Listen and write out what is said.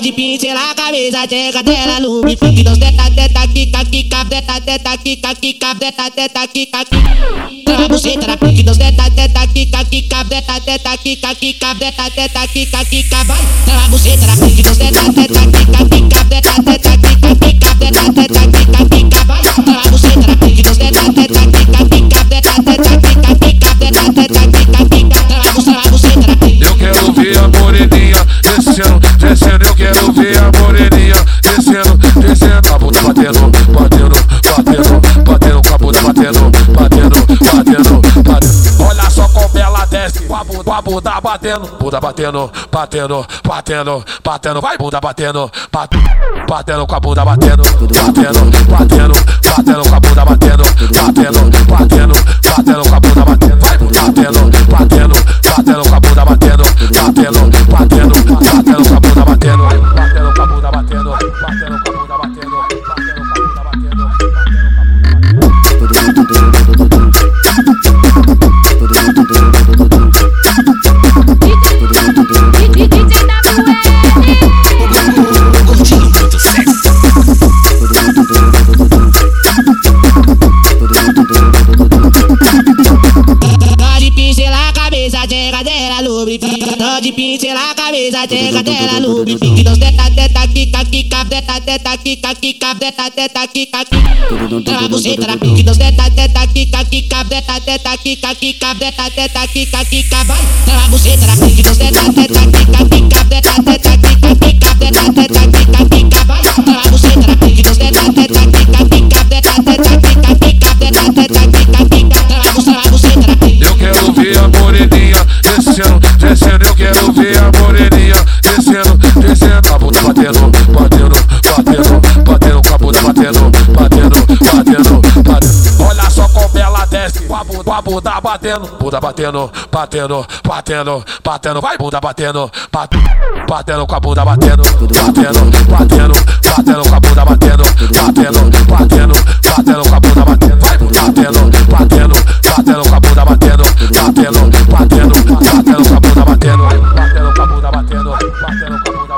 Pode pincelar a cabeça, tcheca dela, lubrifique. Então teta, teta, quica, quica, teta, teta, quica, quica, teta, teta, quica, quica. Trava buceta na pique, então teta, teta, quica, quica, teta, teta, quica, quica, vai. Trava buceta na pique, então teta, teta, quica, quica, teta, teta, quica, quica, Ver a moreninha descendo, descendo. A bunda batendo, batendo, batendo, batendo com a bunda batendo, batendo, batendo, batendo. Olha só como ela desce, com a bunda, com a bunda batendo, bunda batendo, batendo, batendo, batendo. Vai bunda batendo, batendo, batendo com a bunda batendo, batendo, batendo, batendo com a bunda batendo, batendo, batendo, lubrifique. Pode pincelar a cabeça, tcheca dela, lubrifique. Então teta, teta, quica, quica, teta, teta, quica, quica, teta, teta, quica, quica. Trava buceta na pique, então teta, teta, quica, quica, quica, quica, quica, quica, vai. Trava buceta na pique, então teta, teta, quica, quica, desce com a bunda, com a bunda batendo, bunda batendo, batendo, batendo, batendo, vai bunda batendo, batendo, batendo com a bunda batendo, batendo, batendo, batendo com a bunda batendo, batendo, batendo, batendo com a bunda batendo, vai batendo, batendo, batendo com a bunda batendo, batendo, batendo, batendo com a bunda batendo, batendo com a bunda batendo, batendo com a bunda